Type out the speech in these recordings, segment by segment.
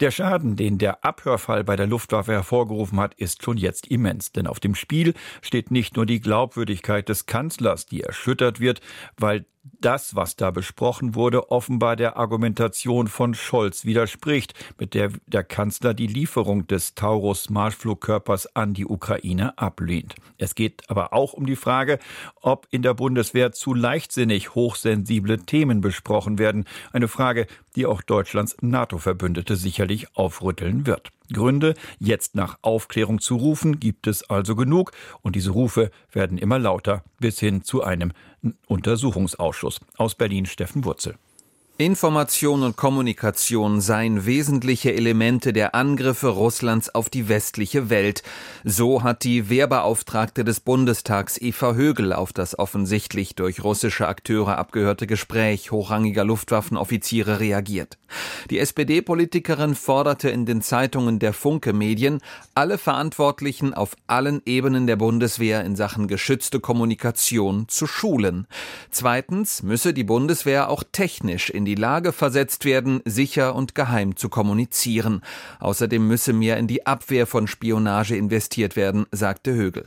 Der Schaden, den der Abhörfall bei der Luftwaffe hervorgerufen hat, ist schon jetzt immens. Denn auf dem Spiel steht nicht nur die Glaubwürdigkeit des Kanzlers, die erschüttert wird, weil das, was da besprochen wurde, offenbar der Argumentation von Scholz widerspricht, mit der der Kanzler die Lieferung des Taurus-Marschflugkörpers an die Ukraine ablehnt. Es geht aber auch um die Frage, ob in der Bundeswehr zu leichtsinnig hochsensible Themen besprochen werden. Eine Frage, die auch Deutschlands NATO-Verbündete sicherlich aufrütteln wird. Gründe, jetzt nach Aufklärung zu rufen, gibt es also genug und diese Rufe werden immer lauter bis hin zu einem Untersuchungsausschuss. Aus Berlin Steffen Wurzel. Information und Kommunikation seien wesentliche Elemente der Angriffe Russlands auf die westliche Welt. So hat die Wehrbeauftragte des Bundestags Eva Högel auf das offensichtlich durch russische Akteure abgehörte Gespräch hochrangiger Luftwaffenoffiziere reagiert. Die SPD-Politikerin forderte in den Zeitungen der Funke Medien, alle Verantwortlichen auf allen Ebenen der Bundeswehr in Sachen geschützte Kommunikation zu schulen. Zweitens müsse die Bundeswehr auch technisch in die die Lage versetzt werden, sicher und geheim zu kommunizieren. Außerdem müsse mehr in die Abwehr von Spionage investiert werden, sagte Högel.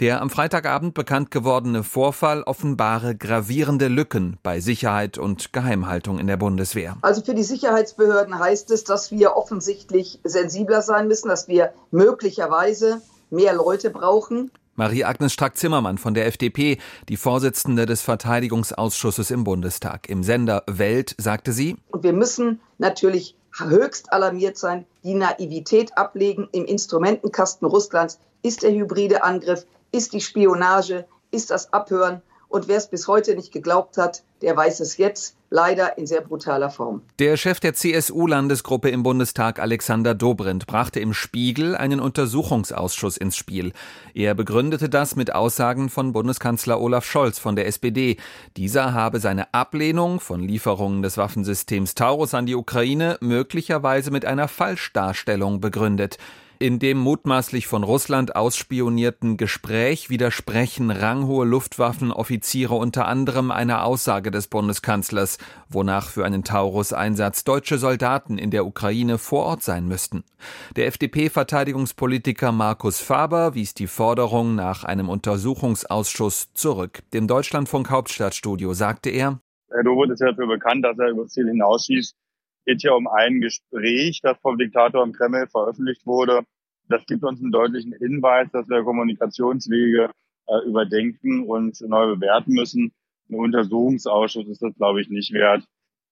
Der am Freitagabend bekannt gewordene Vorfall offenbare gravierende Lücken bei Sicherheit und Geheimhaltung in der Bundeswehr. Also für die Sicherheitsbehörden heißt es, dass wir offensichtlich sensibler sein müssen, dass wir möglicherweise mehr Leute brauchen. Marie-Agnes Strack-Zimmermann von der FDP, die Vorsitzende des Verteidigungsausschusses im Bundestag. Im Sender Welt sagte sie, Und wir müssen natürlich höchst alarmiert sein, die Naivität ablegen. Im Instrumentenkasten Russlands ist der hybride Angriff, ist die Spionage, ist das Abhören. Und wer es bis heute nicht geglaubt hat, der weiß es jetzt leider in sehr brutaler Form. Der Chef der CSU-Landesgruppe im Bundestag, Alexander Dobrindt, brachte im Spiegel einen Untersuchungsausschuss ins Spiel. Er begründete das mit Aussagen von Bundeskanzler Olaf Scholz von der SPD. Dieser habe seine Ablehnung von Lieferungen des Waffensystems Taurus an die Ukraine möglicherweise mit einer Falschdarstellung begründet. In dem mutmaßlich von Russland ausspionierten Gespräch widersprechen ranghohe Luftwaffenoffiziere unter anderem einer Aussage des Bundeskanzlers, wonach für einen Taurus-Einsatz deutsche Soldaten in der Ukraine vor Ort sein müssten. Der FDP-Verteidigungspolitiker Markus Faber wies die Forderung nach einem Untersuchungsausschuss zurück. Dem Deutschlandfunk Hauptstadtstudio sagte er, Dobrindt ist ja dafür bekannt, dass er über das Ziel hinausschießt geht hier um ein Gespräch, das vom Diktator im Kreml veröffentlicht wurde. Das gibt uns einen deutlichen Hinweis, dass wir Kommunikationswege äh, überdenken und neu bewerten müssen. Ein Untersuchungsausschuss ist das, glaube ich, nicht wert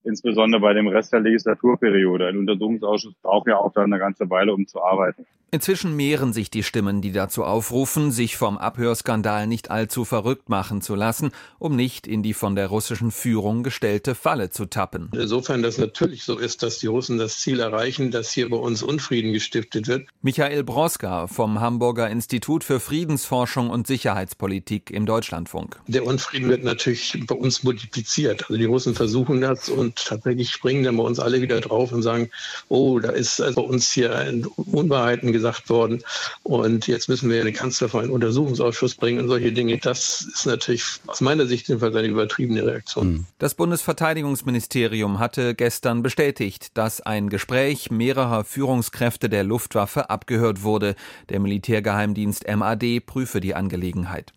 insbesondere bei dem Rest der Legislaturperiode. Ein Untersuchungsausschuss braucht ja auch dann eine ganze Weile, um zu arbeiten. Inzwischen mehren sich die Stimmen, die dazu aufrufen, sich vom Abhörskandal nicht allzu verrückt machen zu lassen, um nicht in die von der russischen Führung gestellte Falle zu tappen. Insofern das natürlich so ist, dass die Russen das Ziel erreichen, dass hier bei uns Unfrieden gestiftet wird. Michael Broska vom Hamburger Institut für Friedensforschung und Sicherheitspolitik im Deutschlandfunk. Der Unfrieden wird natürlich bei uns multipliziert. Also die Russen versuchen das und und tatsächlich springen dann bei uns alle wieder drauf und sagen, oh, da ist also bei uns hier Unwahrheiten gesagt worden und jetzt müssen wir den Kanzler vor einen Untersuchungsausschuss bringen und solche Dinge. Das ist natürlich aus meiner Sicht jedenfalls eine übertriebene Reaktion. Hm. Das Bundesverteidigungsministerium hatte gestern bestätigt, dass ein Gespräch mehrerer Führungskräfte der Luftwaffe abgehört wurde. Der Militärgeheimdienst MAD prüfe die Angelegenheit.